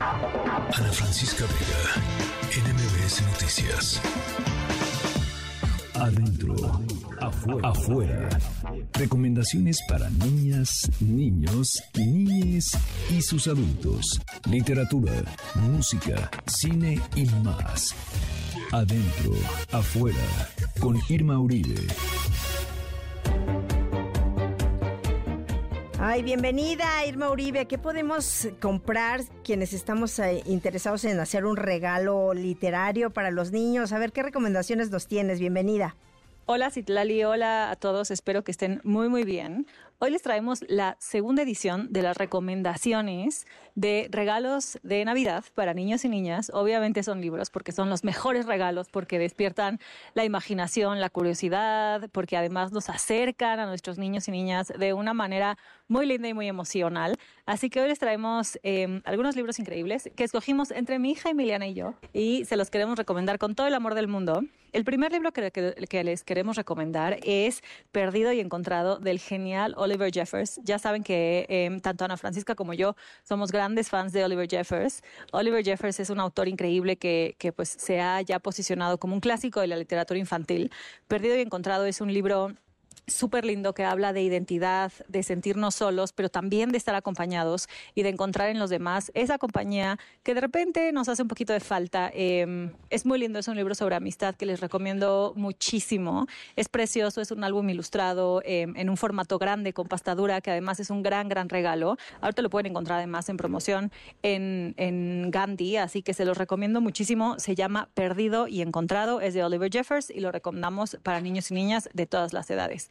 Ana Francisca Vega, NMBS Noticias. Adentro, afuera, afuera. Recomendaciones para niñas, niños, niñes y sus adultos. Literatura, música, cine y más. Adentro, afuera, con Irma Uribe. Ay, bienvenida Irma Uribe. ¿Qué podemos comprar quienes estamos eh, interesados en hacer un regalo literario para los niños? A ver, ¿qué recomendaciones nos tienes? Bienvenida. Hola Citlali, hola a todos, espero que estén muy muy bien. Hoy les traemos la segunda edición de las recomendaciones de regalos de Navidad para niños y niñas. Obviamente son libros porque son los mejores regalos, porque despiertan la imaginación, la curiosidad, porque además nos acercan a nuestros niños y niñas de una manera muy linda y muy emocional. Así que hoy les traemos em, algunos libros increíbles que escogimos entre mi hija Emiliana y yo y se los queremos recomendar con todo el amor del mundo. El primer libro que, les queremos recomendar es Perdido y Encontrado del genial Oliver Jeffers. Ya saben que em, tanto Ana Francisca como yo somos grandes fans de Oliver Jeffers. Oliver Jeffers es un autor increíble que, que pues se ha ya posicionado como un clásico de la literatura infantil. Perdido y Encontrado es un libro súper lindo que habla de identidad, de sentirnos solos, pero también de estar acompañados y de encontrar en los demás esa compañía que de repente nos hace un poquito de falta. Em, es muy lindo, es un libro sobre amistad que les recomiendo muchísimo. Es precioso, es un álbum ilustrado em, en un formato grande con pastadura, que además es un gran, gran regalo. Ahorita lo pueden encontrar además en promoción en, en Gandhi, así que se los recomiendo muchísimo. Se llama Perdido y Encontrado, es de Oliver Jeffers y lo recomendamos para niños y niñas de todas las edades.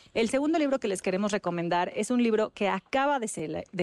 El segundo libro que les queremos recomendar es un libro que acaba de,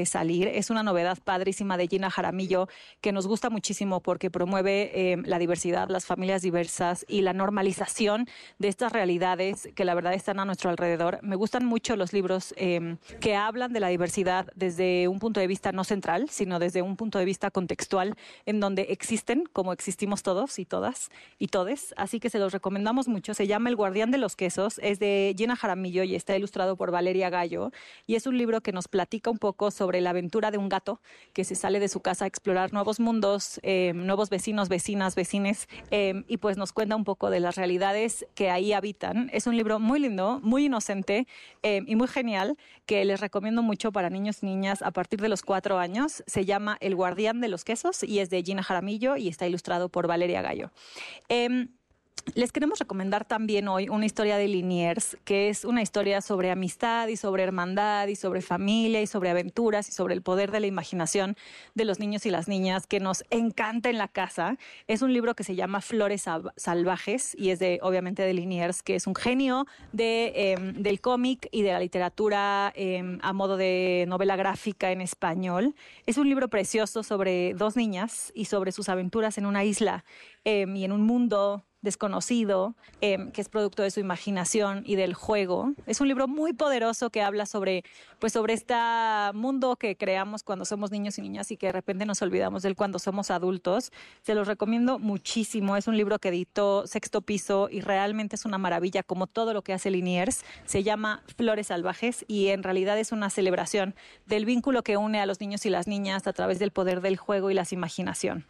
salir. Es una novedad padrísima de Gina Jaramillo que nos gusta muchísimo porque promueve em, la diversidad, las familias diversas y la normalización de estas realidades que la verdad están a nuestro alrededor. Me gustan mucho los libros em, que hablan de la diversidad desde un punto de vista no central, sino desde un punto de vista contextual en donde existen como existimos todos y todas y todes. Así que se los recomendamos mucho. Se llama El guardián de los quesos. Es de Gina Jaramillo y está ilustrado por Valeria Gallo. Y es un libro que nos platica un poco sobre la aventura de un gato que se sale de su casa a explorar nuevos mundos, eh, nuevos vecinos, vecinas, vecines, eh, y pues nos cuenta un poco de las realidades que ahí habitan. Es un libro muy lindo, muy inocente eh, y muy genial que les recomiendo mucho para niños y niñas a partir de los cuatro años. Se llama El guardián de los quesos y es de Gina Jaramillo y está ilustrado por Valeria Gallo. Les queremos recomendar también hoy una historia de Liniers, que es una historia sobre amistad y sobre hermandad y sobre familia y sobre aventuras y sobre el poder de la imaginación de los niños y las niñas que nos encanta en la casa. Es un libro que se llama Flores Salvajes y es de, obviamente, de Liniers, que es un genio de, em, del cómic y de la literatura em, a modo de novela gráfica en español. Es un libro precioso sobre dos niñas y sobre sus aventuras en una isla em, y en un mundo desconocido, em, que es producto de su imaginación y del juego. Es un libro muy poderoso que habla sobre, pues, sobre este mundo que creamos cuando somos niños y niñas y que de repente nos olvidamos de él cuando somos adultos. Se los recomiendo muchísimo. Es un libro que editó Sexto Piso y realmente es una maravilla, como todo lo que hace Liniers. Se llama Flores Salvajes y en realidad es una celebración del vínculo que une a los niños y las niñas a través del poder del juego y la imaginación.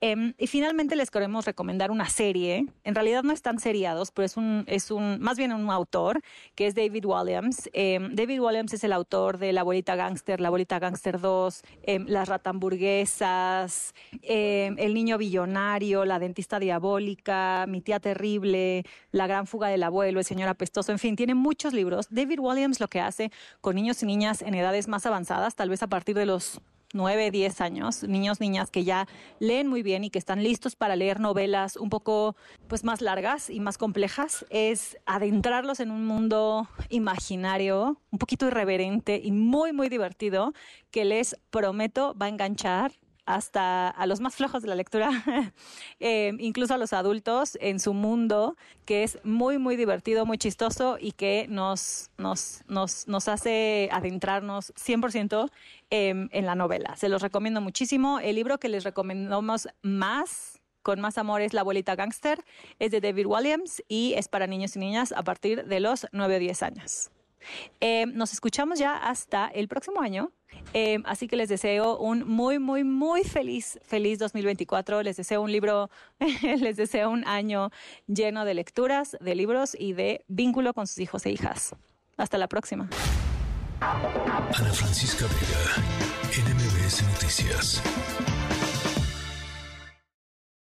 Em, y finalmente les queremos recomendar una serie. En realidad no están seriados, pero es un, es un, más bien un autor que es David Williams. Em, David Williams es el autor de La abuelita gangster, La abuelita gangster 2, em, Las ratamburguesas, El niño billonario, La dentista diabólica, Mi tía terrible, La gran fuga del abuelo, El señor apestoso. En fin, tiene muchos libros. David Williams lo que hace con niños y niñas en edades más avanzadas, tal vez a partir de los 9, 10 años, niños, niñas que ya leen muy bien y que están listos para leer novelas un poco pues más largas y más complejas, es adentrarlos en un mundo imaginario, un poquito irreverente y muy muy divertido que les prometo va a enganchar hasta a los más flojos de la lectura, eh, incluso a los adultos en su mundo, que es muy, muy divertido, muy chistoso y que nos, nos, nos, nos hace adentrarnos 100% em, en la novela. Se los recomiendo muchísimo. El libro que les recomendamos más con más amor es La abuelita gangster, es de David Williams y es para niños y niñas a partir de los 9 o 10 años. Eh, nos escuchamos ya hasta el próximo año. Eh, así que les deseo un muy, muy, muy feliz, feliz 2024. Les deseo un libro, les deseo un año lleno de lecturas, de libros y de vínculo con sus hijos e hijas. Hasta la próxima. Ana Francisca Vega, NMBS Noticias.